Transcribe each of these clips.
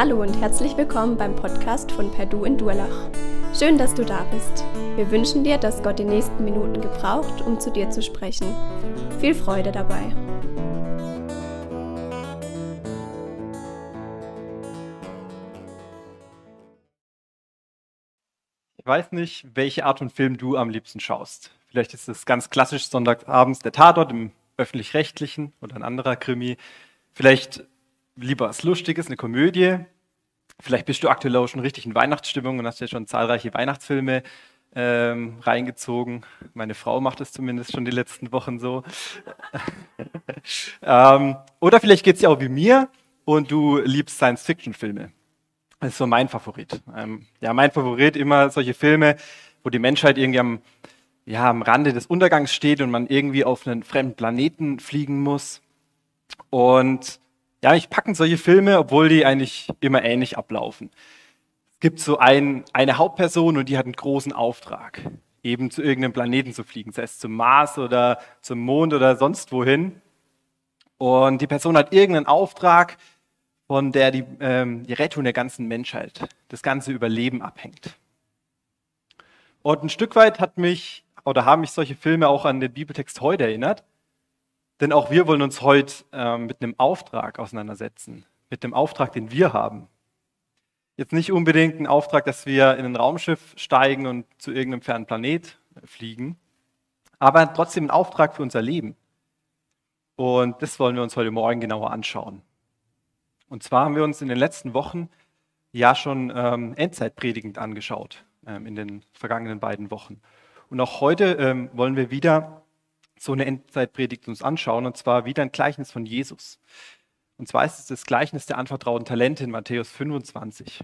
Hallo und herzlich willkommen beim Podcast von Perdu in Durlach. Schön, dass du da bist. Wir wünschen dir, dass Gott die nächsten Minuten gebraucht, um zu dir zu sprechen. Viel Freude dabei. Ich weiß nicht, welche Art von Film du am liebsten schaust. Vielleicht ist es ganz klassisch Sonntagabends der Tatort im öffentlich-rechtlichen oder ein anderer Krimi. Vielleicht lieber was Lustiges, eine Komödie. Vielleicht bist du aktuell auch schon richtig in Weihnachtsstimmung und hast ja schon zahlreiche Weihnachtsfilme ähm, reingezogen. Meine Frau macht es zumindest schon die letzten Wochen so. ähm, oder vielleicht geht es dir auch wie mir und du liebst Science-Fiction-Filme. Das ist so mein Favorit. Ähm, ja, mein Favorit immer solche Filme, wo die Menschheit irgendwie am, ja, am Rande des Untergangs steht und man irgendwie auf einen fremden Planeten fliegen muss. Und ja, ich packen solche Filme, obwohl die eigentlich immer ähnlich ablaufen. Es gibt so ein, eine Hauptperson und die hat einen großen Auftrag, eben zu irgendeinem Planeten zu fliegen, sei es zum Mars oder zum Mond oder sonst wohin. Und die Person hat irgendeinen Auftrag, von der die, ähm, die Rettung der ganzen Menschheit, das ganze Überleben abhängt. Und ein Stück weit hat mich oder haben mich solche Filme auch an den Bibeltext heute erinnert. Denn auch wir wollen uns heute äh, mit einem Auftrag auseinandersetzen, mit dem Auftrag, den wir haben. Jetzt nicht unbedingt ein Auftrag, dass wir in ein Raumschiff steigen und zu irgendeinem fernen Planet fliegen, aber trotzdem ein Auftrag für unser Leben. Und das wollen wir uns heute Morgen genauer anschauen. Und zwar haben wir uns in den letzten Wochen ja schon ähm, Endzeitpredigend angeschaut, ähm, in den vergangenen beiden Wochen. Und auch heute ähm, wollen wir wieder so eine Endzeitpredigt uns anschauen, und zwar wieder ein Gleichnis von Jesus. Und zwar ist es das Gleichnis der anvertrauten Talente in Matthäus 25.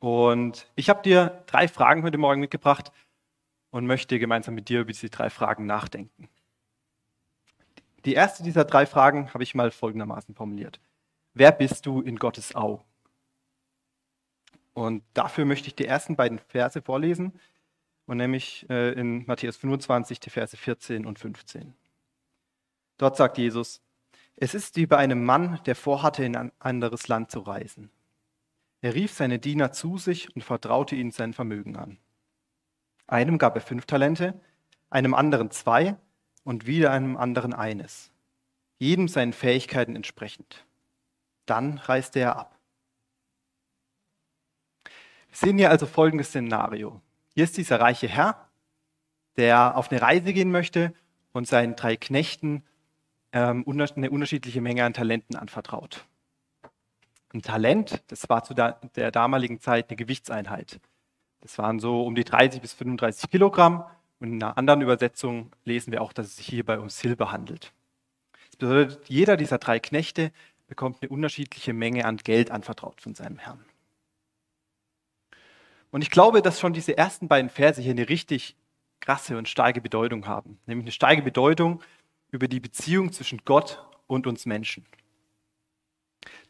Und ich habe dir drei Fragen heute Morgen mitgebracht und möchte gemeinsam mit dir über diese drei Fragen nachdenken. Die erste dieser drei Fragen habe ich mal folgendermaßen formuliert. Wer bist du in Gottes Augen? Und dafür möchte ich die ersten beiden Verse vorlesen, und nämlich äh, in Matthäus 25, die Verse 14 und 15. Dort sagt Jesus, es ist wie bei einem Mann, der vorhatte, in ein anderes Land zu reisen. Er rief seine Diener zu sich und vertraute ihnen sein Vermögen an. Einem gab er fünf Talente, einem anderen zwei und wieder einem anderen eines, jedem seinen Fähigkeiten entsprechend. Dann reiste er ab. Wir sehen hier also folgendes Szenario. Hier ist dieser reiche Herr, der auf eine Reise gehen möchte und seinen drei Knechten ähm, eine unterschiedliche Menge an Talenten anvertraut. Ein Talent, das war zu der damaligen Zeit eine Gewichtseinheit. Das waren so um die 30 bis 35 Kilogramm. Und in einer anderen Übersetzung lesen wir auch, dass es sich hierbei um Silber handelt. Das bedeutet, jeder dieser drei Knechte bekommt eine unterschiedliche Menge an Geld anvertraut von seinem Herrn. Und ich glaube, dass schon diese ersten beiden Verse hier eine richtig krasse und starke Bedeutung haben. Nämlich eine starke Bedeutung über die Beziehung zwischen Gott und uns Menschen.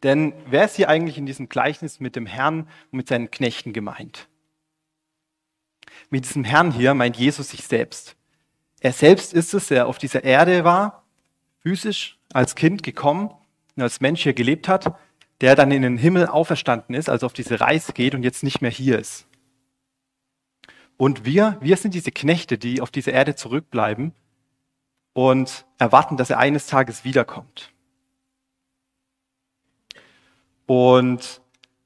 Denn wer ist hier eigentlich in diesem Gleichnis mit dem Herrn und mit seinen Knechten gemeint? Mit diesem Herrn hier meint Jesus sich selbst. Er selbst ist es, der auf dieser Erde war, physisch als Kind gekommen und als Mensch hier gelebt hat, der dann in den Himmel auferstanden ist, also auf diese Reise geht und jetzt nicht mehr hier ist. Und wir, wir sind diese Knechte, die auf dieser Erde zurückbleiben und erwarten, dass er eines Tages wiederkommt. Und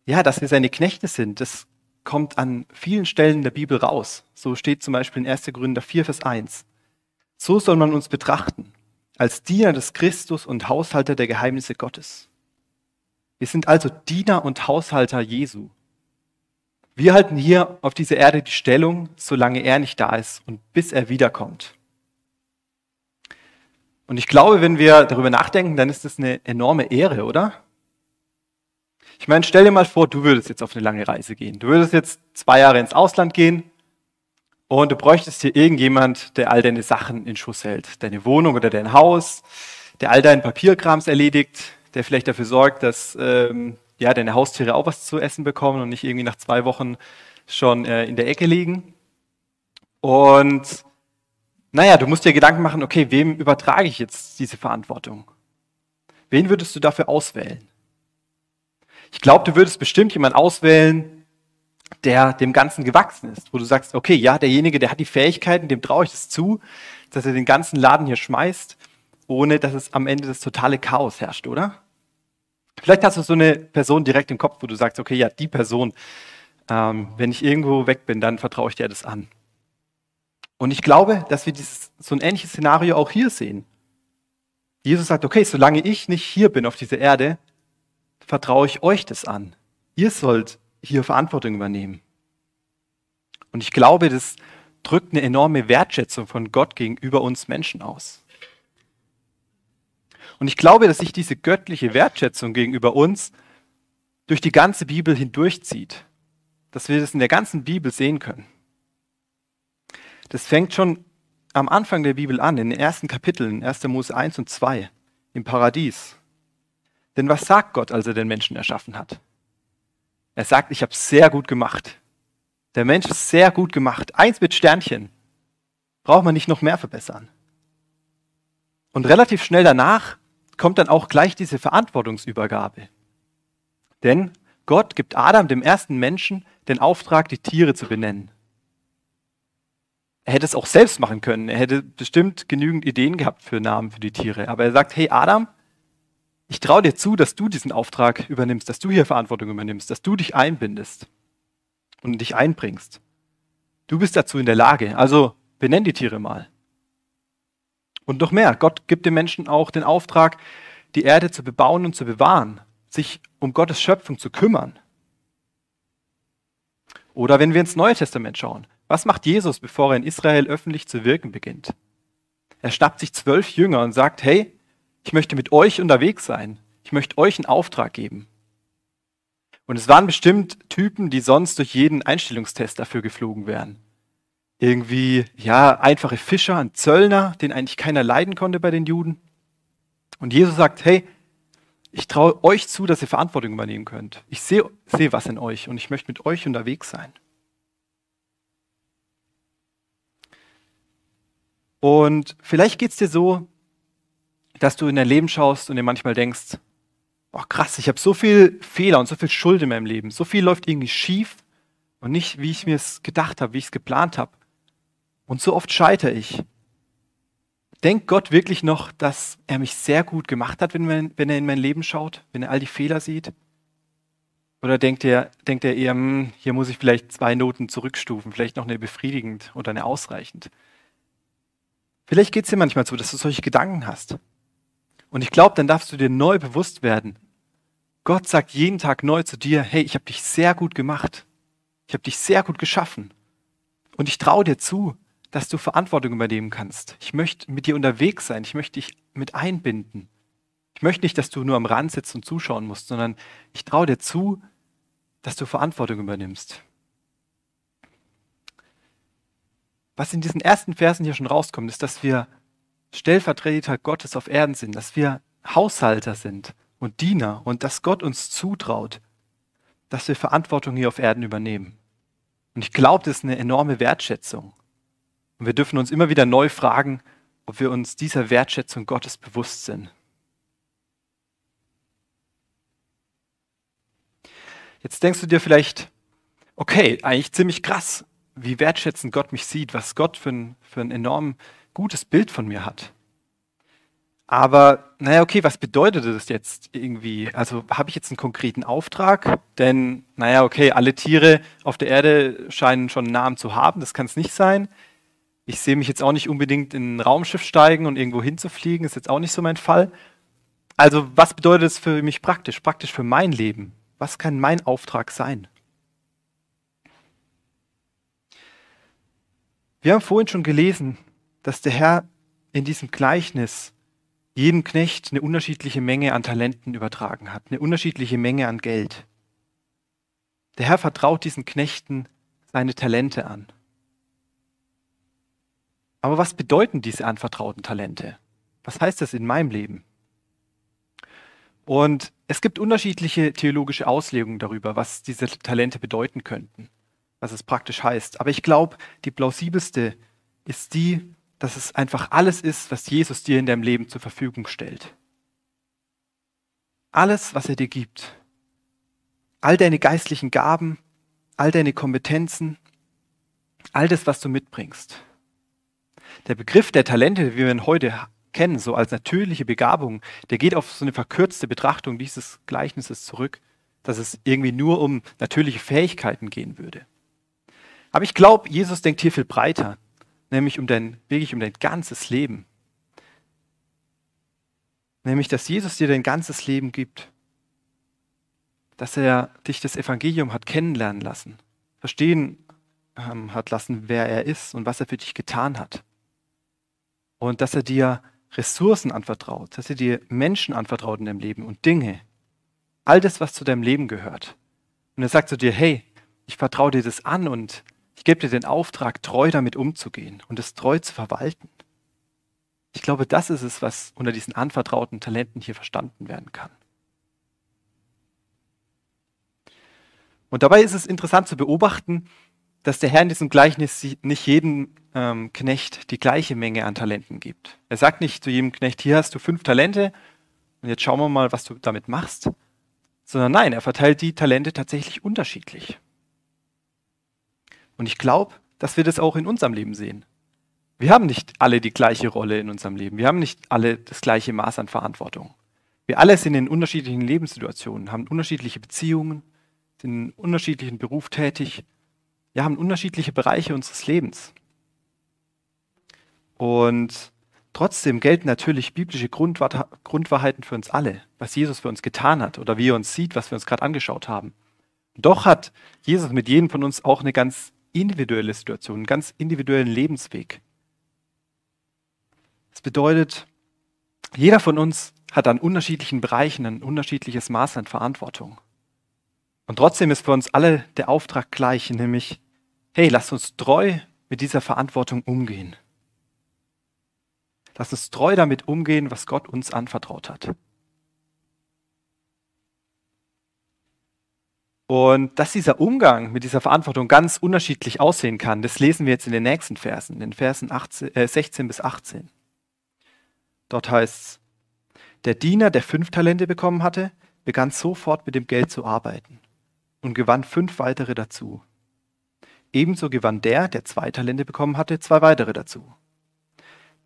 ja, dass wir seine Knechte sind, das kommt an vielen Stellen in der Bibel raus. So steht zum Beispiel in 1. Gründer 4, Vers 1. So soll man uns betrachten, als Diener des Christus und Haushalter der Geheimnisse Gottes. Wir sind also Diener und Haushalter Jesu. Wir halten hier auf dieser Erde die Stellung, solange er nicht da ist und bis er wiederkommt. Und ich glaube, wenn wir darüber nachdenken, dann ist das eine enorme Ehre, oder? Ich meine, stell dir mal vor, du würdest jetzt auf eine lange Reise gehen. Du würdest jetzt zwei Jahre ins Ausland gehen und du bräuchtest hier irgendjemand, der all deine Sachen in Schuss hält. Deine Wohnung oder dein Haus, der all deinen Papierkrams erledigt, der vielleicht dafür sorgt, dass ähm, ja, deine Haustiere auch was zu essen bekommen und nicht irgendwie nach zwei Wochen schon äh, in der Ecke liegen. Und naja, du musst dir Gedanken machen, okay, wem übertrage ich jetzt diese Verantwortung? Wen würdest du dafür auswählen? Ich glaube, du würdest bestimmt jemanden auswählen, der dem Ganzen gewachsen ist, wo du sagst, okay, ja, derjenige, der hat die Fähigkeiten, dem traue ich das zu, dass er den ganzen Laden hier schmeißt, ohne dass es am Ende das totale Chaos herrscht, oder? Vielleicht hast du so eine Person direkt im Kopf, wo du sagst, okay, ja, die Person, ähm, wenn ich irgendwo weg bin, dann vertraue ich dir das an. Und ich glaube, dass wir dieses, so ein ähnliches Szenario auch hier sehen. Jesus sagt, okay, solange ich nicht hier bin auf dieser Erde, vertraue ich euch das an. Ihr sollt hier Verantwortung übernehmen. Und ich glaube, das drückt eine enorme Wertschätzung von Gott gegenüber uns Menschen aus. Und ich glaube, dass sich diese göttliche Wertschätzung gegenüber uns durch die ganze Bibel hindurchzieht. Dass wir das in der ganzen Bibel sehen können. Das fängt schon am Anfang der Bibel an, in den ersten Kapiteln, 1. Mose 1 und 2, im Paradies. Denn was sagt Gott, als er den Menschen erschaffen hat? Er sagt, ich habe es sehr gut gemacht. Der Mensch ist sehr gut gemacht. Eins mit Sternchen. Braucht man nicht noch mehr verbessern. Und relativ schnell danach kommt dann auch gleich diese Verantwortungsübergabe. Denn Gott gibt Adam, dem ersten Menschen, den Auftrag, die Tiere zu benennen. Er hätte es auch selbst machen können. Er hätte bestimmt genügend Ideen gehabt für Namen für die Tiere. Aber er sagt, hey Adam, ich traue dir zu, dass du diesen Auftrag übernimmst, dass du hier Verantwortung übernimmst, dass du dich einbindest und dich einbringst. Du bist dazu in der Lage. Also benenn die Tiere mal. Und noch mehr, Gott gibt dem Menschen auch den Auftrag, die Erde zu bebauen und zu bewahren, sich um Gottes Schöpfung zu kümmern. Oder wenn wir ins Neue Testament schauen, was macht Jesus, bevor er in Israel öffentlich zu wirken beginnt? Er schnappt sich zwölf Jünger und sagt, hey, ich möchte mit euch unterwegs sein. Ich möchte euch einen Auftrag geben. Und es waren bestimmt Typen, die sonst durch jeden Einstellungstest dafür geflogen wären. Irgendwie, ja, einfache Fischer, ein Zöllner, den eigentlich keiner leiden konnte bei den Juden. Und Jesus sagt, hey, ich traue euch zu, dass ihr Verantwortung übernehmen könnt. Ich sehe seh was in euch und ich möchte mit euch unterwegs sein. Und vielleicht geht es dir so, dass du in dein Leben schaust und dir manchmal denkst, oh krass, ich habe so viel Fehler und so viel Schuld in meinem Leben. So viel läuft irgendwie schief und nicht, wie ich mir es gedacht habe, wie ich es geplant habe. Und so oft scheitere ich. Denkt Gott wirklich noch, dass er mich sehr gut gemacht hat, wenn, wenn er in mein Leben schaut, wenn er all die Fehler sieht? Oder denkt er, denkt er eher, hm, hier muss ich vielleicht zwei Noten zurückstufen, vielleicht noch eine befriedigend oder eine ausreichend? Vielleicht geht es dir manchmal so, dass du solche Gedanken hast. Und ich glaube, dann darfst du dir neu bewusst werden. Gott sagt jeden Tag neu zu dir, hey, ich habe dich sehr gut gemacht. Ich habe dich sehr gut geschaffen. Und ich traue dir zu, dass du Verantwortung übernehmen kannst. Ich möchte mit dir unterwegs sein. Ich möchte dich mit einbinden. Ich möchte nicht, dass du nur am Rand sitzt und zuschauen musst, sondern ich traue dir zu, dass du Verantwortung übernimmst. was in diesen ersten Versen hier schon rauskommt, ist, dass wir Stellvertreter Gottes auf Erden sind, dass wir Haushalter sind und Diener und dass Gott uns zutraut, dass wir Verantwortung hier auf Erden übernehmen. Und ich glaube, das ist eine enorme Wertschätzung. Und wir dürfen uns immer wieder neu fragen, ob wir uns dieser Wertschätzung Gottes bewusst sind. Jetzt denkst du dir vielleicht, okay, eigentlich ziemlich krass wie wertschätzend Gott mich sieht, was Gott für ein, für ein enorm gutes Bild von mir hat. Aber, naja, okay, was bedeutet das jetzt irgendwie? Also habe ich jetzt einen konkreten Auftrag? Denn, naja, okay, alle Tiere auf der Erde scheinen schon einen Namen zu haben, das kann es nicht sein. Ich sehe mich jetzt auch nicht unbedingt in ein Raumschiff steigen und irgendwo hinzufliegen, ist jetzt auch nicht so mein Fall. Also was bedeutet es für mich praktisch, praktisch für mein Leben? Was kann mein Auftrag sein? Wir haben vorhin schon gelesen, dass der Herr in diesem Gleichnis jedem Knecht eine unterschiedliche Menge an Talenten übertragen hat, eine unterschiedliche Menge an Geld. Der Herr vertraut diesen Knechten seine Talente an. Aber was bedeuten diese anvertrauten Talente? Was heißt das in meinem Leben? Und es gibt unterschiedliche theologische Auslegungen darüber, was diese Talente bedeuten könnten was es praktisch heißt. Aber ich glaube, die plausibelste ist die, dass es einfach alles ist, was Jesus dir in deinem Leben zur Verfügung stellt. Alles, was er dir gibt. all deine geistlichen Gaben, all deine Kompetenzen, all das, was du mitbringst. Der Begriff der Talente, wie wir ihn heute kennen, so als natürliche Begabung, der geht auf so eine verkürzte Betrachtung dieses Gleichnisses zurück, dass es irgendwie nur um natürliche Fähigkeiten gehen würde. Aber ich glaube, Jesus denkt hier viel breiter, nämlich um dein, wirklich um dein ganzes Leben. Nämlich, dass Jesus dir dein ganzes Leben gibt. Dass er dich das Evangelium hat kennenlernen lassen, verstehen ähm, hat lassen, wer er ist und was er für dich getan hat. Und dass er dir Ressourcen anvertraut, dass er dir Menschen anvertraut in deinem Leben und Dinge. All das, was zu deinem Leben gehört. Und er sagt zu dir, hey, ich vertraue dir das an und ich gebe dir den Auftrag, treu damit umzugehen und es treu zu verwalten. Ich glaube, das ist es, was unter diesen anvertrauten Talenten hier verstanden werden kann. Und dabei ist es interessant zu beobachten, dass der Herr in diesem Gleichnis nicht jedem ähm, Knecht die gleiche Menge an Talenten gibt. Er sagt nicht zu jedem Knecht, hier hast du fünf Talente und jetzt schauen wir mal, was du damit machst, sondern nein, er verteilt die Talente tatsächlich unterschiedlich. Und ich glaube, dass wir das auch in unserem Leben sehen. Wir haben nicht alle die gleiche Rolle in unserem Leben. Wir haben nicht alle das gleiche Maß an Verantwortung. Wir alle sind in unterschiedlichen Lebenssituationen, haben unterschiedliche Beziehungen, sind in unterschiedlichen Beruf tätig, wir haben unterschiedliche Bereiche unseres Lebens. Und trotzdem gelten natürlich biblische Grundwahrheiten für uns alle, was Jesus für uns getan hat oder wie er uns sieht, was wir uns gerade angeschaut haben. Doch hat Jesus mit jedem von uns auch eine ganz individuelle Situation, einen ganz individuellen Lebensweg. Das bedeutet, jeder von uns hat an unterschiedlichen Bereichen ein unterschiedliches Maß an Verantwortung. Und trotzdem ist für uns alle der Auftrag gleich, nämlich, hey, lasst uns treu mit dieser Verantwortung umgehen. Lasst uns treu damit umgehen, was Gott uns anvertraut hat. Und dass dieser Umgang mit dieser Verantwortung ganz unterschiedlich aussehen kann, das lesen wir jetzt in den nächsten Versen, in den Versen 18, äh, 16 bis 18. Dort heißt es, der Diener, der fünf Talente bekommen hatte, begann sofort mit dem Geld zu arbeiten und gewann fünf weitere dazu. Ebenso gewann der, der zwei Talente bekommen hatte, zwei weitere dazu.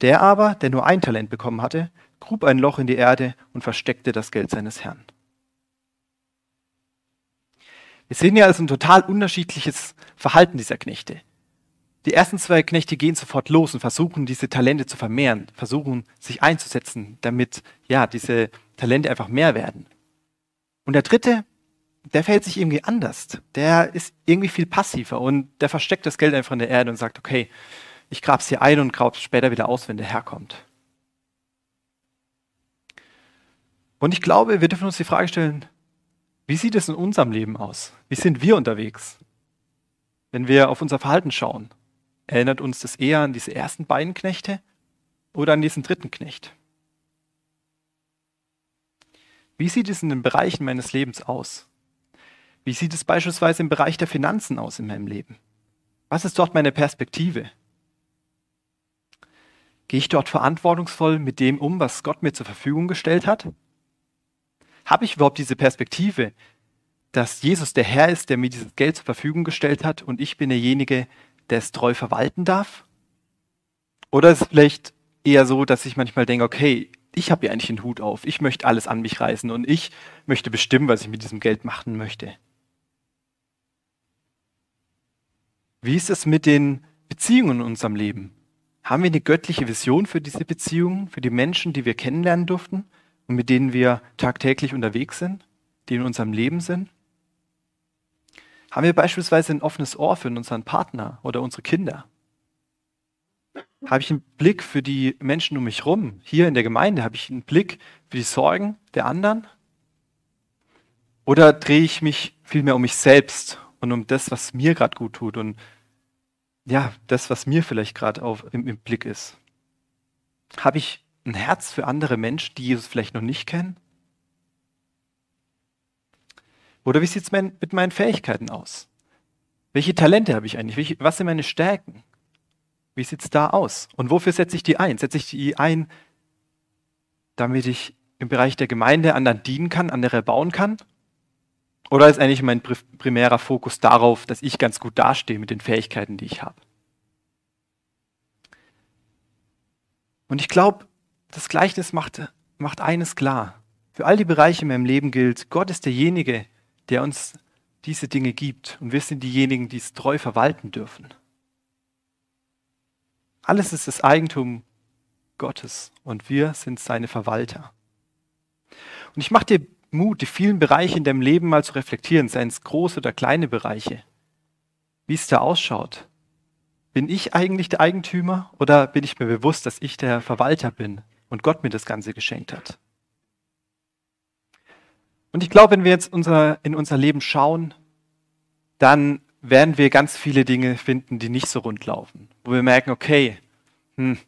Der aber, der nur ein Talent bekommen hatte, grub ein Loch in die Erde und versteckte das Geld seines Herrn. Wir sehen ja also ein total unterschiedliches Verhalten dieser Knechte. Die ersten zwei Knechte gehen sofort los und versuchen, diese Talente zu vermehren, versuchen, sich einzusetzen, damit ja, diese Talente einfach mehr werden. Und der dritte, der verhält sich irgendwie anders. Der ist irgendwie viel passiver und der versteckt das Geld einfach in der Erde und sagt, okay, ich grab's hier ein und grab's später wieder aus, wenn der Herr kommt. Und ich glaube, wir dürfen uns die Frage stellen, wie sieht es in unserem Leben aus? Wie sind wir unterwegs? Wenn wir auf unser Verhalten schauen, erinnert uns das eher an diese ersten beiden Knechte oder an diesen dritten Knecht? Wie sieht es in den Bereichen meines Lebens aus? Wie sieht es beispielsweise im Bereich der Finanzen aus in meinem Leben? Was ist dort meine Perspektive? Gehe ich dort verantwortungsvoll mit dem um, was Gott mir zur Verfügung gestellt hat? Habe ich überhaupt diese Perspektive, dass Jesus der Herr ist, der mir dieses Geld zur Verfügung gestellt hat und ich bin derjenige, der es treu verwalten darf? Oder ist es vielleicht eher so, dass ich manchmal denke, okay, ich habe ja eigentlich den Hut auf, ich möchte alles an mich reißen und ich möchte bestimmen, was ich mit diesem Geld machen möchte. Wie ist es mit den Beziehungen in unserem Leben? Haben wir eine göttliche Vision für diese Beziehungen, für die Menschen, die wir kennenlernen durften und mit denen wir tagtäglich unterwegs sind, die in unserem Leben sind? Haben wir beispielsweise ein offenes Ohr für unseren Partner oder unsere Kinder? Habe ich einen Blick für die Menschen um mich herum? Hier in der Gemeinde habe ich einen Blick für die Sorgen der anderen? Oder drehe ich mich vielmehr um mich selbst und um das, was mir gerade gut tut und ja, das, was mir vielleicht gerade im, im Blick ist. Habe ich ein Herz für andere Menschen, die Jesus vielleicht noch nicht kennen? Oder wie sieht es mein, mit meinen Fähigkeiten aus? Welche Talente habe ich eigentlich? Welche, was sind meine Stärken? Wie sieht es da aus? Und wofür setze ich die ein? Setze ich die ein, damit ich im Bereich der Gemeinde anderen dienen kann, andere bauen kann? Oder ist eigentlich mein primärer Fokus darauf, dass ich ganz gut dastehe mit den Fähigkeiten, die ich habe? Und ich glaube, das Gleichnis macht, macht eines klar. Für all die Bereiche in meinem Leben gilt, Gott ist derjenige, der uns diese Dinge gibt. Und wir sind diejenigen, die es treu verwalten dürfen. Alles ist das Eigentum Gottes und wir sind seine Verwalter. Und ich mache dir Mut, die vielen Bereiche in deinem Leben mal zu reflektieren, seien es große oder kleine Bereiche, wie es da ausschaut. Bin ich eigentlich der Eigentümer oder bin ich mir bewusst, dass ich der Verwalter bin und Gott mir das Ganze geschenkt hat? Und ich glaube, wenn wir jetzt unser, in unser Leben schauen, dann werden wir ganz viele Dinge finden, die nicht so rund laufen. Wo wir merken, okay, hm,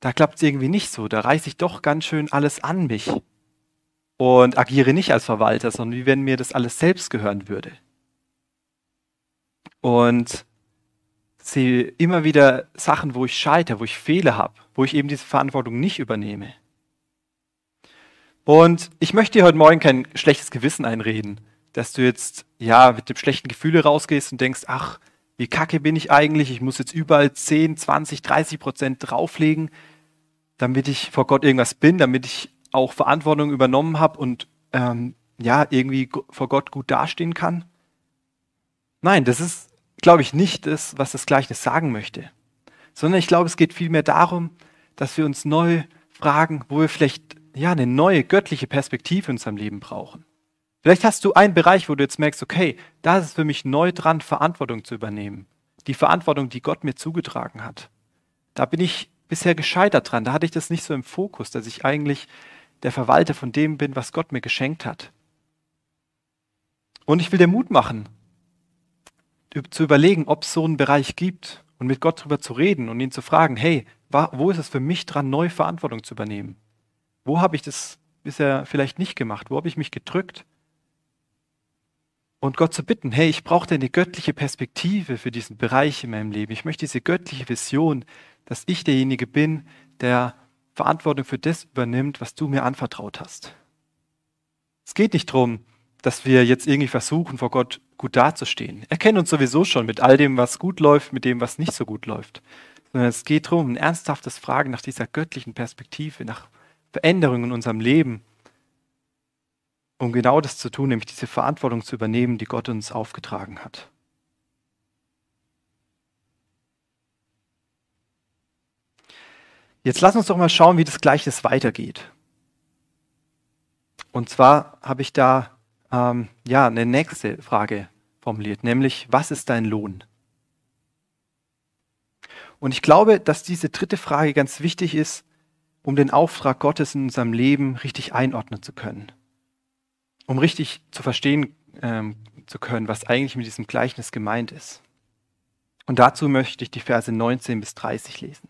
da klappt es irgendwie nicht so. Da reiße ich doch ganz schön alles an mich und agiere nicht als Verwalter, sondern wie wenn mir das alles selbst gehören würde. Und sehe immer wieder Sachen, wo ich scheitere, wo ich Fehler habe, wo ich eben diese Verantwortung nicht übernehme. Und ich möchte dir heute Morgen kein schlechtes Gewissen einreden, dass du jetzt ja mit dem schlechten Gefühl rausgehst und denkst, ach, wie kacke bin ich eigentlich? Ich muss jetzt überall 10, 20, 30 Prozent drauflegen, damit ich vor Gott irgendwas bin, damit ich auch Verantwortung übernommen habe und ähm, ja, irgendwie vor Gott gut dastehen kann? Nein, das ist, glaube ich, nicht das, was das Gleichnis sagen möchte. Sondern ich glaube, es geht vielmehr darum, dass wir uns neu fragen, wo wir vielleicht ja, eine neue göttliche Perspektive in unserem Leben brauchen. Vielleicht hast du einen Bereich, wo du jetzt merkst, okay, da ist es für mich neu dran, Verantwortung zu übernehmen. Die Verantwortung, die Gott mir zugetragen hat. Da bin ich bisher gescheitert dran. Da hatte ich das nicht so im Fokus, dass ich eigentlich der Verwalter von dem bin, was Gott mir geschenkt hat. Und ich will dir Mut machen, zu überlegen, ob es so einen Bereich gibt und mit Gott darüber zu reden und ihn zu fragen, hey, wo ist es für mich dran, neue Verantwortung zu übernehmen? Wo habe ich das bisher vielleicht nicht gemacht? Wo habe ich mich gedrückt? Und Gott zu bitten, hey, ich brauche eine göttliche Perspektive für diesen Bereich in meinem Leben. Ich möchte diese göttliche Vision, dass ich derjenige bin, der Verantwortung für das übernimmt, was du mir anvertraut hast. Es geht nicht darum, dass wir jetzt irgendwie versuchen, vor Gott gut dazustehen. Er kennt uns sowieso schon mit all dem, was gut läuft, mit dem, was nicht so gut läuft. Sondern es geht darum, ein ernsthaftes Fragen nach dieser göttlichen Perspektive, nach Veränderungen in unserem Leben, um genau das zu tun, nämlich diese Verantwortung zu übernehmen, die Gott uns aufgetragen hat. Jetzt lass uns doch mal schauen, wie das Gleichnis weitergeht. Und zwar habe ich da ähm, ja eine nächste Frage formuliert, nämlich was ist dein Lohn? Und ich glaube, dass diese dritte Frage ganz wichtig ist, um den Auftrag Gottes in unserem Leben richtig einordnen zu können, um richtig zu verstehen ähm, zu können, was eigentlich mit diesem Gleichnis gemeint ist. Und dazu möchte ich die Verse 19 bis 30 lesen.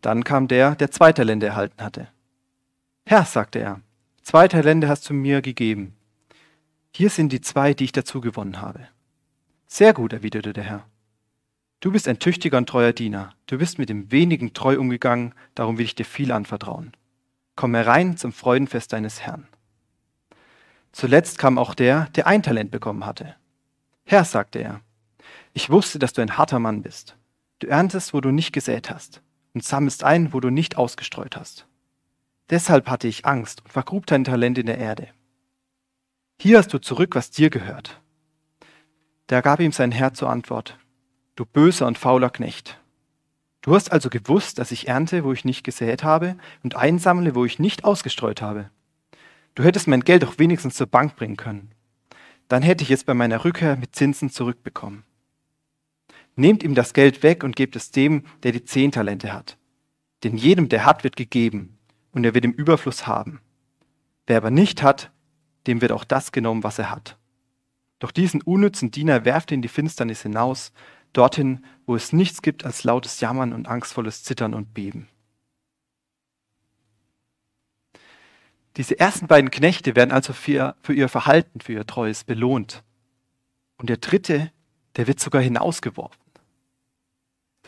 Dann kam der, der zwei Talente erhalten hatte. Herr, sagte er, zwei Talente hast du mir gegeben. Hier sind die zwei, die ich dazu gewonnen habe. Sehr gut, erwiderte der Herr. Du bist ein tüchtiger und treuer Diener. Du bist mit dem wenigen treu umgegangen, darum will ich dir viel anvertrauen. Komm herein zum Freudenfest deines Herrn. Zuletzt kam auch der, der ein Talent bekommen hatte. Herr, sagte er, ich wusste, dass du ein harter Mann bist. Du erntest, wo du nicht gesät hast und sammelst ein, wo du nicht ausgestreut hast. Deshalb hatte ich Angst und vergrub dein Talent in der Erde. Hier hast du zurück, was dir gehört. Da gab ihm sein Herr zur Antwort, du böser und fauler Knecht. Du hast also gewusst, dass ich ernte, wo ich nicht gesät habe, und einsammle, wo ich nicht ausgestreut habe. Du hättest mein Geld doch wenigstens zur Bank bringen können. Dann hätte ich es bei meiner Rückkehr mit Zinsen zurückbekommen. Nehmt ihm das Geld weg und gebt es dem, der die zehn Talente hat. Denn jedem, der hat, wird gegeben, und er wird im Überfluss haben. Wer aber nicht hat, dem wird auch das genommen, was er hat. Doch diesen unnützen Diener werft in die Finsternis hinaus, dorthin, wo es nichts gibt als lautes Jammern und angstvolles Zittern und Beben. Diese ersten beiden Knechte werden also für, für ihr Verhalten, für ihr Treues belohnt. Und der dritte, der wird sogar hinausgeworfen.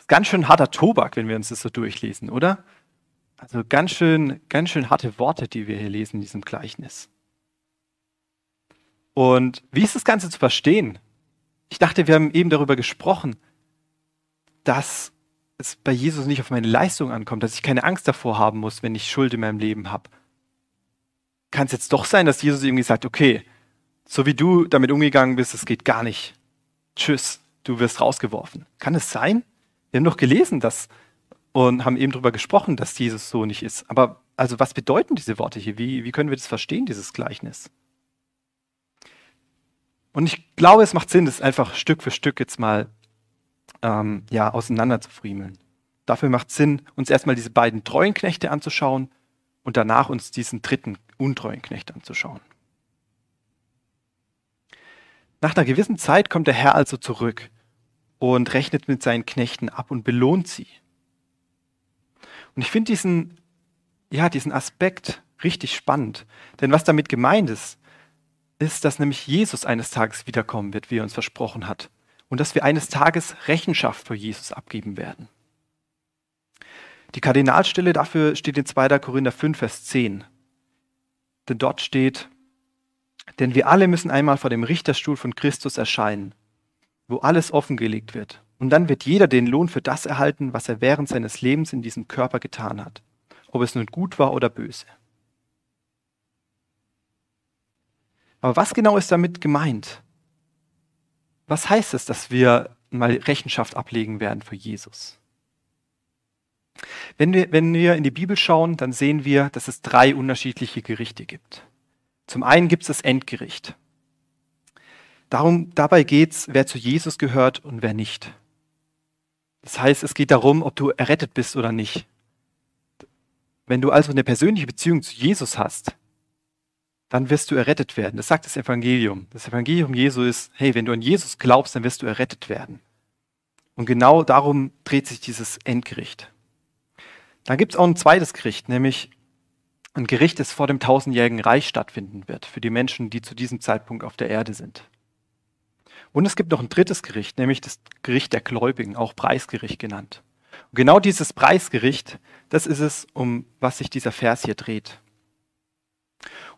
Das ganz schön harter Tobak, wenn wir uns das so durchlesen, oder? Also ganz schön, ganz schön harte Worte, die wir hier lesen in diesem Gleichnis. Und wie ist das Ganze zu verstehen? Ich dachte, wir haben eben darüber gesprochen, dass es bei Jesus nicht auf meine Leistung ankommt, dass ich keine Angst davor haben muss, wenn ich Schuld in meinem Leben habe. Kann es jetzt doch sein, dass Jesus irgendwie sagt, okay, so wie du damit umgegangen bist, es geht gar nicht. Tschüss, du wirst rausgeworfen. Kann es sein? Wir haben doch gelesen, dass und haben eben darüber gesprochen, dass Jesus so nicht ist. Aber also was bedeuten diese Worte hier? Wie, wie können wir das verstehen, dieses Gleichnis? Und ich glaube, es macht Sinn, das einfach Stück für Stück jetzt mal ähm, ja, auseinander zu friemeln. Dafür macht es Sinn, uns erstmal diese beiden treuen Knechte anzuschauen und danach uns diesen dritten untreuen Knecht anzuschauen. Nach einer gewissen Zeit kommt der Herr also zurück und rechnet mit seinen Knechten ab und belohnt sie. Und ich finde diesen, ja, diesen Aspekt richtig spannend. Denn was damit gemeint ist, ist, dass nämlich Jesus eines Tages wiederkommen wird, wie er uns versprochen hat. Und dass wir eines Tages Rechenschaft vor Jesus abgeben werden. Die Kardinalstelle dafür steht in 2. Korinther 5, Vers 10. Denn dort steht, denn wir alle müssen einmal vor dem Richterstuhl von Christus erscheinen, wo alles offengelegt wird. Und dann wird jeder den Lohn für das erhalten, was er während seines Lebens in diesem Körper getan hat, ob es nun gut war oder böse. Aber was genau ist damit gemeint? Was heißt es, dass wir mal Rechenschaft ablegen werden für Jesus? Wenn wir, wenn wir in die Bibel schauen, dann sehen wir, dass es drei unterschiedliche Gerichte gibt. Zum einen gibt es das Endgericht. Darum, dabei geht es, wer zu Jesus gehört und wer nicht. Das heißt, es geht darum, ob du errettet bist oder nicht. Wenn du also eine persönliche Beziehung zu Jesus hast, dann wirst du errettet werden. Das sagt das Evangelium. Das Evangelium Jesu ist, hey, wenn du an Jesus glaubst, dann wirst du errettet werden. Und genau darum dreht sich dieses Endgericht. Dann gibt es auch ein zweites Gericht, nämlich ein Gericht, das vor dem tausendjährigen Reich stattfinden wird, für die Menschen, die zu diesem Zeitpunkt auf der Erde sind. Und es gibt noch ein drittes Gericht, nämlich das Gericht der Gläubigen, auch Preisgericht genannt. Und genau dieses Preisgericht, das ist es, um was sich dieser Vers hier dreht.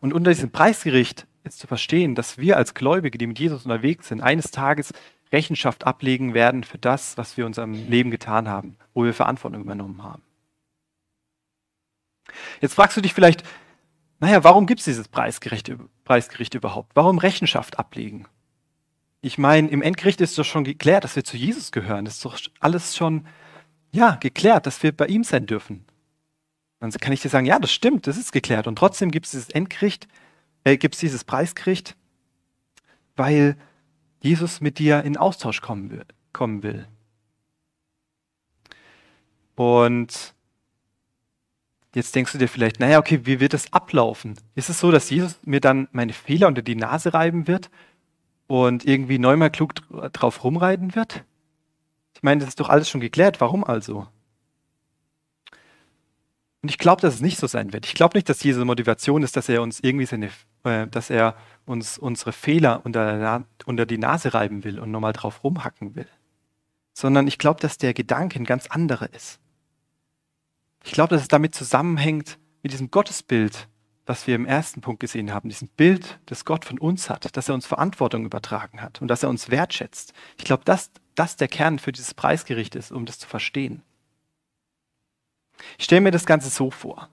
Und unter diesem Preisgericht ist zu verstehen, dass wir als Gläubige, die mit Jesus unterwegs sind, eines Tages Rechenschaft ablegen werden für das, was wir in unserem Leben getan haben, wo wir Verantwortung übernommen haben. Jetzt fragst du dich vielleicht, naja, warum gibt es dieses Preisgericht, Preisgericht überhaupt? Warum Rechenschaft ablegen? Ich meine, im Endgericht ist doch schon geklärt, dass wir zu Jesus gehören. Das ist doch alles schon, ja, geklärt, dass wir bei ihm sein dürfen. Dann kann ich dir sagen, ja, das stimmt, das ist geklärt. Und trotzdem gibt es dieses Endgericht, äh, gibt es dieses Preisgericht, weil Jesus mit dir in Austausch kommen will. Kommen will. Und jetzt denkst du dir vielleicht, naja, okay, wie wird das ablaufen? Ist es so, dass Jesus mir dann meine Fehler unter die Nase reiben wird und irgendwie neunmal klug drauf rumreiten wird? Ich meine, das ist doch alles schon geklärt. Warum also? Und ich glaube, dass es nicht so sein wird. Ich glaube nicht, dass diese Motivation ist, dass er uns irgendwie seine, äh, dass er uns unsere Fehler unter, unter die Nase reiben will und nochmal drauf rumhacken will. Sondern ich glaube, dass der Gedanke ein ganz anderer ist. Ich glaube, dass es damit zusammenhängt mit diesem Gottesbild, was wir im ersten Punkt gesehen haben, diesem Bild, das Gott von uns hat, dass er uns Verantwortung übertragen hat und dass er uns wertschätzt. Ich glaube, dass das der Kern für dieses Preisgericht ist, um das zu verstehen. Ich stelle mir das Ganze so vor.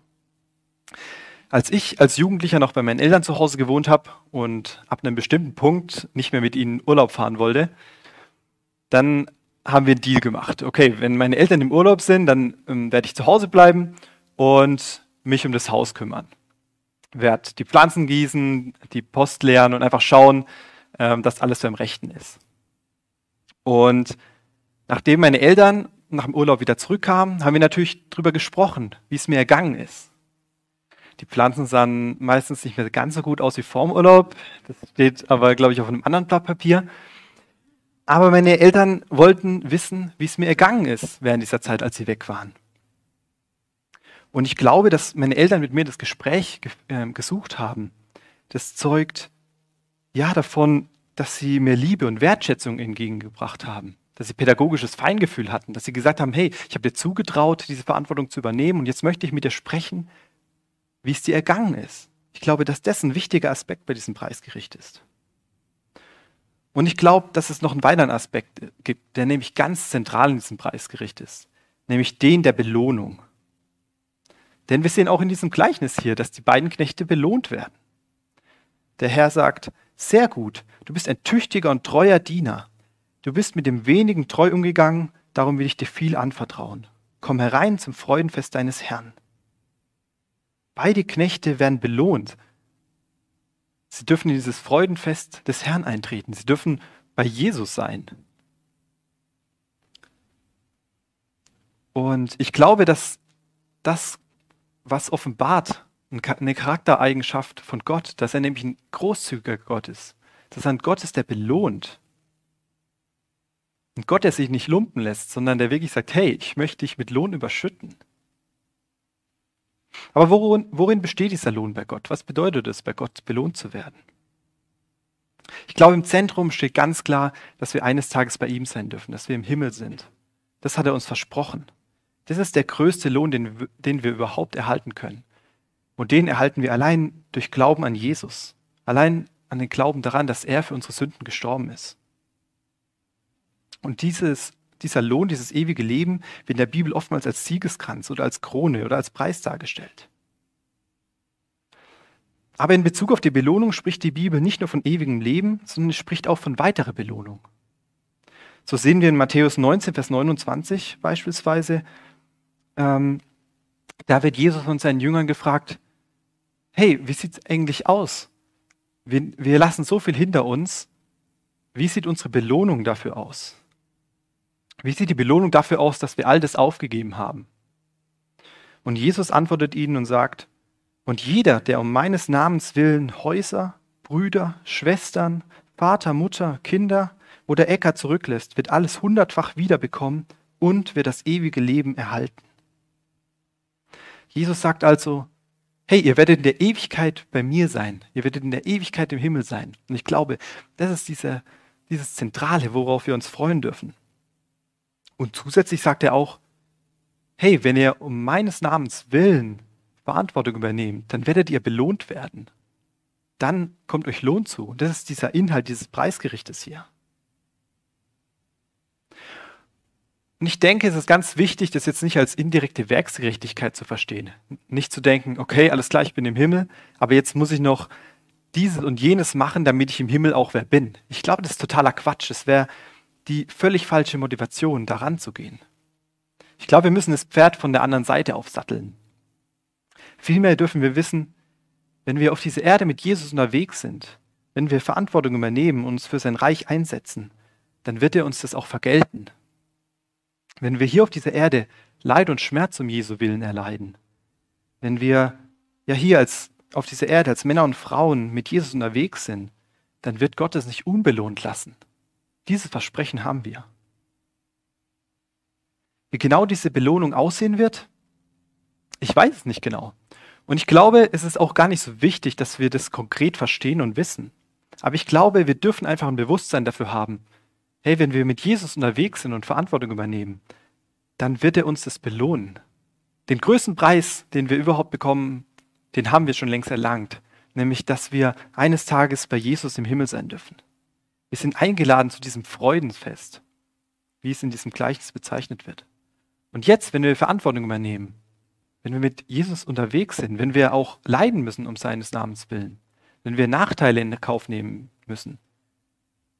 Als ich als Jugendlicher noch bei meinen Eltern zu Hause gewohnt habe und ab einem bestimmten Punkt nicht mehr mit ihnen Urlaub fahren wollte, dann haben wir einen Deal gemacht. Okay, wenn meine Eltern im Urlaub sind, dann ähm, werde ich zu Hause bleiben und mich um das Haus kümmern. Werde die Pflanzen gießen, die Post leeren und einfach schauen, ähm, dass alles beim Rechten ist. Und nachdem meine Eltern nach dem Urlaub wieder zurückkam, haben wir natürlich darüber gesprochen, wie es mir ergangen ist. Die Pflanzen sahen meistens nicht mehr ganz so gut aus wie vorm Urlaub. Das steht aber, glaube ich, auf einem anderen Blatt Papier. Aber meine Eltern wollten wissen, wie es mir ergangen ist während dieser Zeit, als sie weg waren. Und ich glaube, dass meine Eltern mit mir das Gespräch äh, gesucht haben. Das zeugt ja davon, dass sie mir Liebe und Wertschätzung entgegengebracht haben, dass sie pädagogisches Feingefühl hatten, dass sie gesagt haben, hey, ich habe dir zugetraut, diese Verantwortung zu übernehmen und jetzt möchte ich mit dir sprechen, wie es dir ergangen ist. Ich glaube, dass das ein wichtiger Aspekt bei diesem Preisgericht ist. Und ich glaube, dass es noch einen weiteren Aspekt gibt, der nämlich ganz zentral in diesem Preisgericht ist, nämlich den der Belohnung. Denn wir sehen auch in diesem Gleichnis hier, dass die beiden Knechte belohnt werden. Der Herr sagt, sehr gut, du bist ein tüchtiger und treuer Diener. Du bist mit dem wenigen treu umgegangen, darum will ich dir viel anvertrauen. Komm herein zum Freudenfest deines Herrn. Beide Knechte werden belohnt Sie dürfen in dieses Freudenfest des Herrn eintreten. Sie dürfen bei Jesus sein. Und ich glaube, dass das, was offenbart, eine Charaktereigenschaft von Gott, dass er nämlich ein großzügiger Gott ist. Dass er ein Gott ist, der belohnt. Ein Gott, der sich nicht lumpen lässt, sondern der wirklich sagt, hey, ich möchte dich mit Lohn überschütten. Aber worin, worin besteht dieser Lohn bei Gott? Was bedeutet es, bei Gott belohnt zu werden? Ich glaube, im Zentrum steht ganz klar, dass wir eines Tages bei ihm sein dürfen, dass wir im Himmel sind. Das hat er uns versprochen. Das ist der größte Lohn, den, den wir überhaupt erhalten können. Und den erhalten wir allein durch Glauben an Jesus. Allein an den Glauben daran, dass er für unsere Sünden gestorben ist. Und dieses dieser Lohn, dieses ewige Leben, wird in der Bibel oftmals als Siegeskranz oder als Krone oder als Preis dargestellt. Aber in Bezug auf die Belohnung spricht die Bibel nicht nur von ewigem Leben, sondern spricht auch von weiterer Belohnung. So sehen wir in Matthäus 19, Vers 29 beispielsweise, ähm, da wird Jesus von seinen Jüngern gefragt, hey, wie sieht es eigentlich aus? Wir, wir lassen so viel hinter uns. Wie sieht unsere Belohnung dafür aus? Wie sieht die Belohnung dafür aus, dass wir all das aufgegeben haben? Und Jesus antwortet ihnen und sagt, und jeder, der um meines Namens willen Häuser, Brüder, Schwestern, Vater, Mutter, Kinder oder Äcker zurücklässt, wird alles hundertfach wiederbekommen und wird das ewige Leben erhalten. Jesus sagt also, hey, ihr werdet in der Ewigkeit bei mir sein, ihr werdet in der Ewigkeit im Himmel sein. Und ich glaube, das ist diese, dieses Zentrale, worauf wir uns freuen dürfen. Und zusätzlich sagt er auch, hey, wenn ihr um meines Namens willen Verantwortung übernehmt, dann werdet ihr belohnt werden. Dann kommt euch Lohn zu. Und das ist dieser Inhalt dieses Preisgerichtes hier. Und ich denke, es ist ganz wichtig, das jetzt nicht als indirekte Werksgerechtigkeit zu verstehen. Nicht zu denken, okay, alles klar, ich bin im Himmel, aber jetzt muss ich noch dieses und jenes machen, damit ich im Himmel auch wer bin. Ich glaube, das ist totaler Quatsch. Es wäre die völlig falsche Motivation, daran zu gehen. Ich glaube, wir müssen das Pferd von der anderen Seite aufsatteln. Vielmehr dürfen wir wissen, wenn wir auf dieser Erde mit Jesus unterwegs sind, wenn wir Verantwortung übernehmen und uns für sein Reich einsetzen, dann wird er uns das auch vergelten. Wenn wir hier auf dieser Erde Leid und Schmerz um Jesu willen erleiden, wenn wir ja hier als auf dieser Erde als Männer und Frauen mit Jesus unterwegs sind, dann wird Gott es nicht unbelohnt lassen. Dieses Versprechen haben wir. Wie genau diese Belohnung aussehen wird, ich weiß es nicht genau. Und ich glaube, es ist auch gar nicht so wichtig, dass wir das konkret verstehen und wissen. Aber ich glaube, wir dürfen einfach ein Bewusstsein dafür haben, hey, wenn wir mit Jesus unterwegs sind und Verantwortung übernehmen, dann wird er uns das belohnen. Den größten Preis, den wir überhaupt bekommen, den haben wir schon längst erlangt, nämlich dass wir eines Tages bei Jesus im Himmel sein dürfen. Wir sind eingeladen zu diesem Freudenfest, wie es in diesem Gleichnis bezeichnet wird. Und jetzt, wenn wir Verantwortung übernehmen, wenn wir mit Jesus unterwegs sind, wenn wir auch leiden müssen um seines Namens willen, wenn wir Nachteile in Kauf nehmen müssen,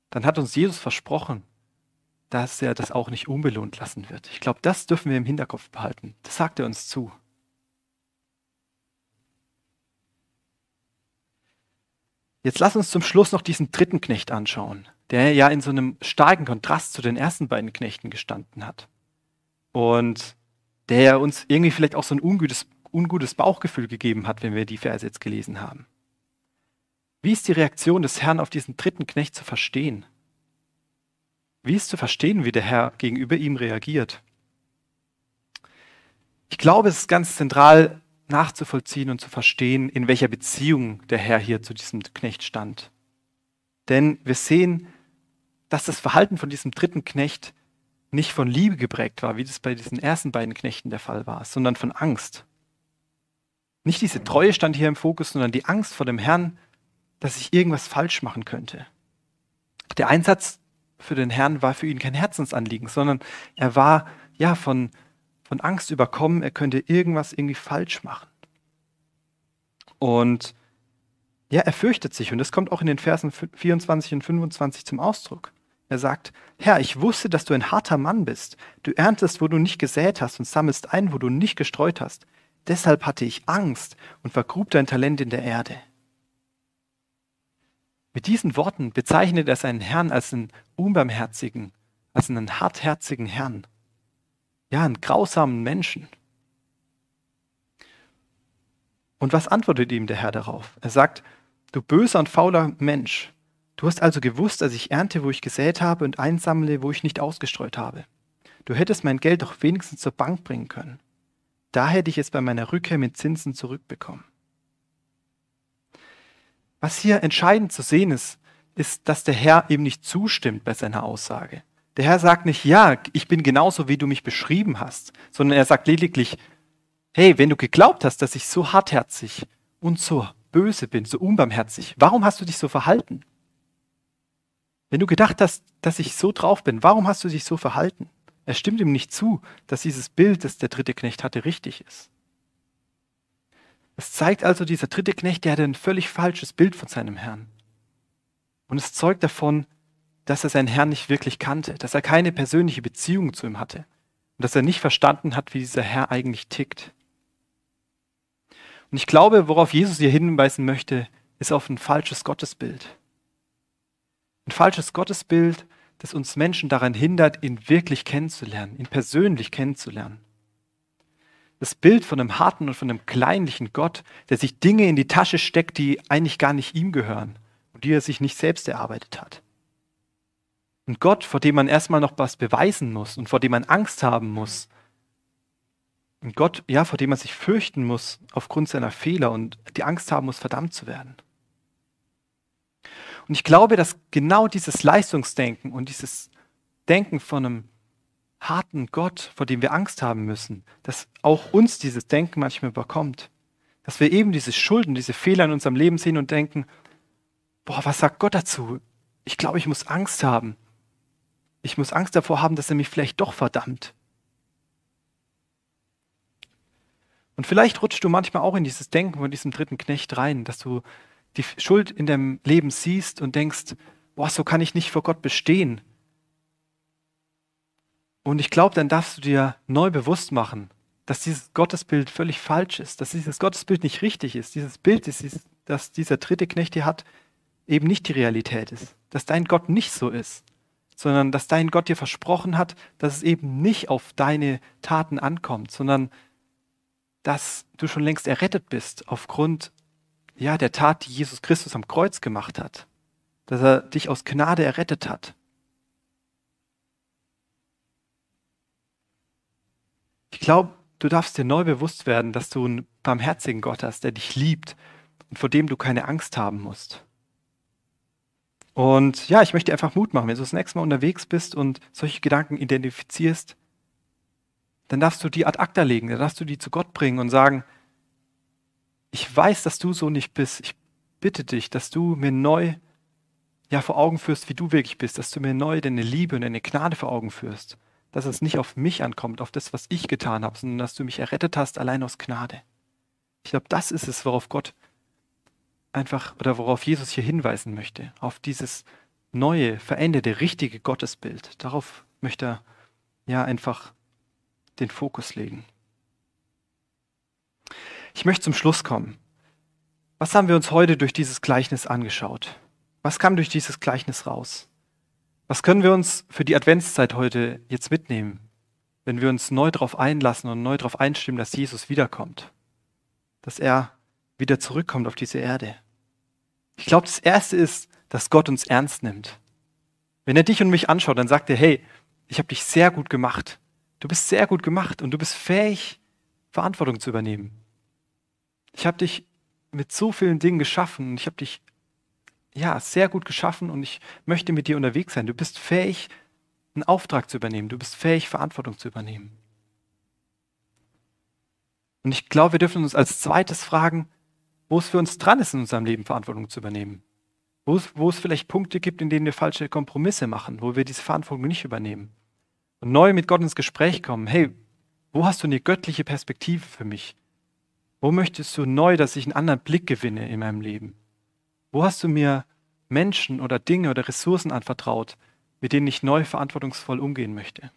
dann hat uns Jesus versprochen, dass er das auch nicht unbelohnt lassen wird. Ich glaube, das dürfen wir im Hinterkopf behalten. Das sagt er uns zu. Jetzt lass uns zum Schluss noch diesen dritten Knecht anschauen, der ja in so einem starken Kontrast zu den ersten beiden Knechten gestanden hat. Und der uns irgendwie vielleicht auch so ein ungutes, ungutes Bauchgefühl gegeben hat, wenn wir die Verse jetzt gelesen haben. Wie ist die Reaktion des Herrn auf diesen dritten Knecht zu verstehen? Wie ist zu verstehen, wie der Herr gegenüber ihm reagiert? Ich glaube, es ist ganz zentral nachzuvollziehen und zu verstehen, in welcher Beziehung der Herr hier zu diesem Knecht stand. Denn wir sehen, dass das Verhalten von diesem dritten Knecht nicht von Liebe geprägt war, wie das bei diesen ersten beiden Knechten der Fall war, sondern von Angst. Nicht diese Treue stand hier im Fokus, sondern die Angst vor dem Herrn, dass ich irgendwas falsch machen könnte. Der Einsatz für den Herrn war für ihn kein Herzensanliegen, sondern er war ja von, von Angst überkommen, er könnte irgendwas irgendwie falsch machen. Und ja, er fürchtet sich und das kommt auch in den Versen 24 und 25 zum Ausdruck. Er sagt, Herr, ich wusste, dass du ein harter Mann bist. Du erntest, wo du nicht gesät hast und sammelst ein, wo du nicht gestreut hast. Deshalb hatte ich Angst und vergrub dein Talent in der Erde. Mit diesen Worten bezeichnet er seinen Herrn als einen unbarmherzigen, als einen hartherzigen Herrn. Ja, einen grausamen Menschen. Und was antwortet ihm der Herr darauf? Er sagt, du böser und fauler Mensch, Du hast also gewusst, dass ich ernte, wo ich gesät habe und einsammle, wo ich nicht ausgestreut habe. Du hättest mein Geld doch wenigstens zur Bank bringen können. Da hätte ich es bei meiner Rückkehr mit Zinsen zurückbekommen. Was hier entscheidend zu sehen ist, ist, dass der Herr eben nicht zustimmt bei seiner Aussage. Der Herr sagt nicht, ja, ich bin genauso, wie du mich beschrieben hast, sondern er sagt lediglich, hey, wenn du geglaubt hast, dass ich so hartherzig und so böse bin, so unbarmherzig, warum hast du dich so verhalten? Wenn du gedacht hast, dass ich so drauf bin, warum hast du dich so verhalten? Er stimmt ihm nicht zu, dass dieses Bild, das der dritte Knecht hatte, richtig ist. Es zeigt also, dieser dritte Knecht, der hatte ein völlig falsches Bild von seinem Herrn. Und es zeugt davon, dass er seinen Herrn nicht wirklich kannte, dass er keine persönliche Beziehung zu ihm hatte und dass er nicht verstanden hat, wie dieser Herr eigentlich tickt. Und ich glaube, worauf Jesus hier hinweisen möchte, ist auf ein falsches Gottesbild. Ein falsches Gottesbild, das uns Menschen daran hindert, ihn wirklich kennenzulernen, ihn persönlich kennenzulernen. Das Bild von einem harten und von einem kleinlichen Gott, der sich Dinge in die Tasche steckt, die eigentlich gar nicht ihm gehören und die er sich nicht selbst erarbeitet hat. Ein Gott, vor dem man erstmal noch was beweisen muss und vor dem man Angst haben muss. Ein Gott, ja, vor dem man sich fürchten muss aufgrund seiner Fehler und die Angst haben muss, verdammt zu werden. Und ich glaube, dass genau dieses Leistungsdenken und dieses Denken von einem harten Gott, vor dem wir Angst haben müssen, dass auch uns dieses Denken manchmal überkommt. Dass wir eben diese Schulden, diese Fehler in unserem Leben sehen und denken, boah, was sagt Gott dazu? Ich glaube, ich muss Angst haben. Ich muss Angst davor haben, dass er mich vielleicht doch verdammt. Und vielleicht rutschst du manchmal auch in dieses Denken von diesem dritten Knecht rein, dass du die Schuld in deinem Leben siehst und denkst, boah, so kann ich nicht vor Gott bestehen. Und ich glaube, dann darfst du dir neu bewusst machen, dass dieses Gottesbild völlig falsch ist, dass dieses Gottesbild nicht richtig ist. Dieses Bild, das dieser dritte Knecht hier hat, eben nicht die Realität ist. Dass dein Gott nicht so ist, sondern dass dein Gott dir versprochen hat, dass es eben nicht auf deine Taten ankommt, sondern dass du schon längst errettet bist aufgrund ja, der Tat, die Jesus Christus am Kreuz gemacht hat, dass er dich aus Gnade errettet hat. Ich glaube, du darfst dir neu bewusst werden, dass du einen barmherzigen Gott hast, der dich liebt und vor dem du keine Angst haben musst. Und ja, ich möchte dir einfach Mut machen, wenn du das nächste Mal unterwegs bist und solche Gedanken identifizierst, dann darfst du die ad acta legen, dann darfst du die zu Gott bringen und sagen, ich weiß, dass du so nicht bist. Ich bitte dich, dass du mir neu ja, vor Augen führst, wie du wirklich bist, dass du mir neu deine Liebe und deine Gnade vor Augen führst. Dass es nicht auf mich ankommt, auf das, was ich getan habe, sondern dass du mich errettet hast, allein aus Gnade. Ich glaube, das ist es, worauf Gott einfach oder worauf Jesus hier hinweisen möchte. Auf dieses neue, veränderte, richtige Gottesbild. Darauf möchte er ja einfach den Fokus legen. Ich möchte zum Schluss kommen. Was haben wir uns heute durch dieses Gleichnis angeschaut? Was kam durch dieses Gleichnis raus? Was können wir uns für die Adventszeit heute jetzt mitnehmen, wenn wir uns neu darauf einlassen und neu darauf einstimmen, dass Jesus wiederkommt? dass er wieder zurückkommt auf diese Erde. Ich glaube, das Erste ist, dass Gott uns ernst nimmt. Wenn er dich und mich anschaut, dann sagt er, hey, ich habe dich sehr gut gemacht. Du bist sehr gut gemacht und du bist fähig, Verantwortung zu übernehmen. Ich habe dich mit so vielen Dingen geschaffen und ich habe dich ja sehr gut geschaffen und ich möchte mit dir unterwegs sein. Du bist fähig, einen Auftrag zu übernehmen. Du bist fähig, Verantwortung zu übernehmen. Und ich glaube, wir dürfen uns als zweites fragen, wo es für uns dran ist, in unserem Leben Verantwortung zu übernehmen. Wo es, wo es vielleicht Punkte gibt, in denen wir falsche Kompromisse machen, wo wir diese Verantwortung nicht übernehmen. Und neu mit Gott ins Gespräch kommen. Hey, wo hast du eine göttliche Perspektive für mich? Wo möchtest du neu, dass ich einen anderen Blick gewinne in meinem Leben? Wo hast du mir Menschen oder Dinge oder Ressourcen anvertraut, mit denen ich neu verantwortungsvoll umgehen möchte?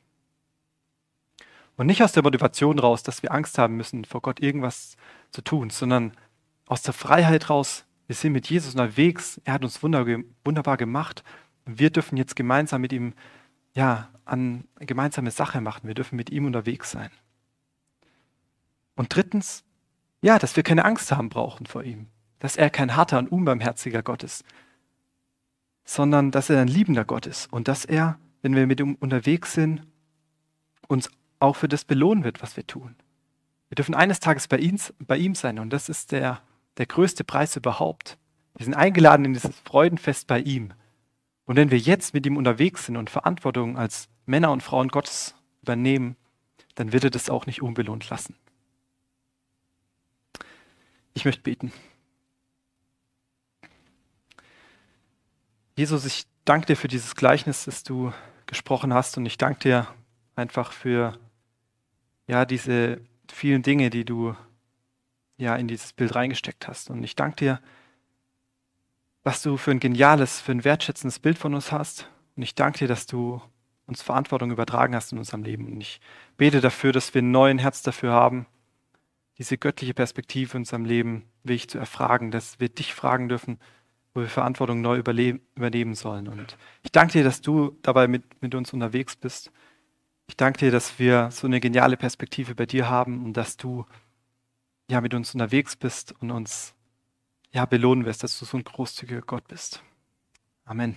Und nicht aus der Motivation raus, dass wir Angst haben müssen, vor Gott irgendwas zu tun, sondern aus der Freiheit raus, wir sind mit Jesus unterwegs, er hat uns wunderbar gemacht und wir dürfen jetzt gemeinsam mit ihm ja, an gemeinsame Sache machen. Wir dürfen mit ihm unterwegs sein. Und drittens, ja, dass wir keine Angst haben brauchen vor ihm. Dass er kein harter und unbarmherziger Gott ist, sondern dass er ein liebender Gott ist und dass er, wenn wir mit ihm unterwegs sind, uns auch für das belohnen wird, was wir tun. Wir dürfen eines Tages bei ihm, bei ihm sein und das ist der, der größte Preis überhaupt. Wir sind eingeladen in dieses Freudenfest bei ihm. Und wenn wir jetzt mit ihm unterwegs sind und Verantwortung als Männer und Frauen Gottes übernehmen, dann wird er das auch nicht unbelohnt lassen. Ich möchte beten. Jesus, ich danke dir für dieses Gleichnis, das du gesprochen hast und ich danke dir einfach für ja, diese vielen Dinge, die du ja in dieses Bild reingesteckt hast. Und ich danke dir, was du für ein geniales, für ein wertschätzendes Bild von uns hast. Und ich danke dir, dass du uns Verantwortung übertragen hast in unserem Leben. Und ich bete dafür, dass wir ein neues Herz dafür haben, diese göttliche Perspektive in unserem Leben wirklich zu erfragen, dass wir dich fragen dürfen, wo wir Verantwortung neu übernehmen sollen. Und ich danke dir, dass du dabei mit, mit uns unterwegs bist. Ich danke dir, dass wir so eine geniale Perspektive bei dir haben und dass du ja mit uns unterwegs bist und uns ja belohnen wirst, dass du so ein großzügiger Gott bist. Amen.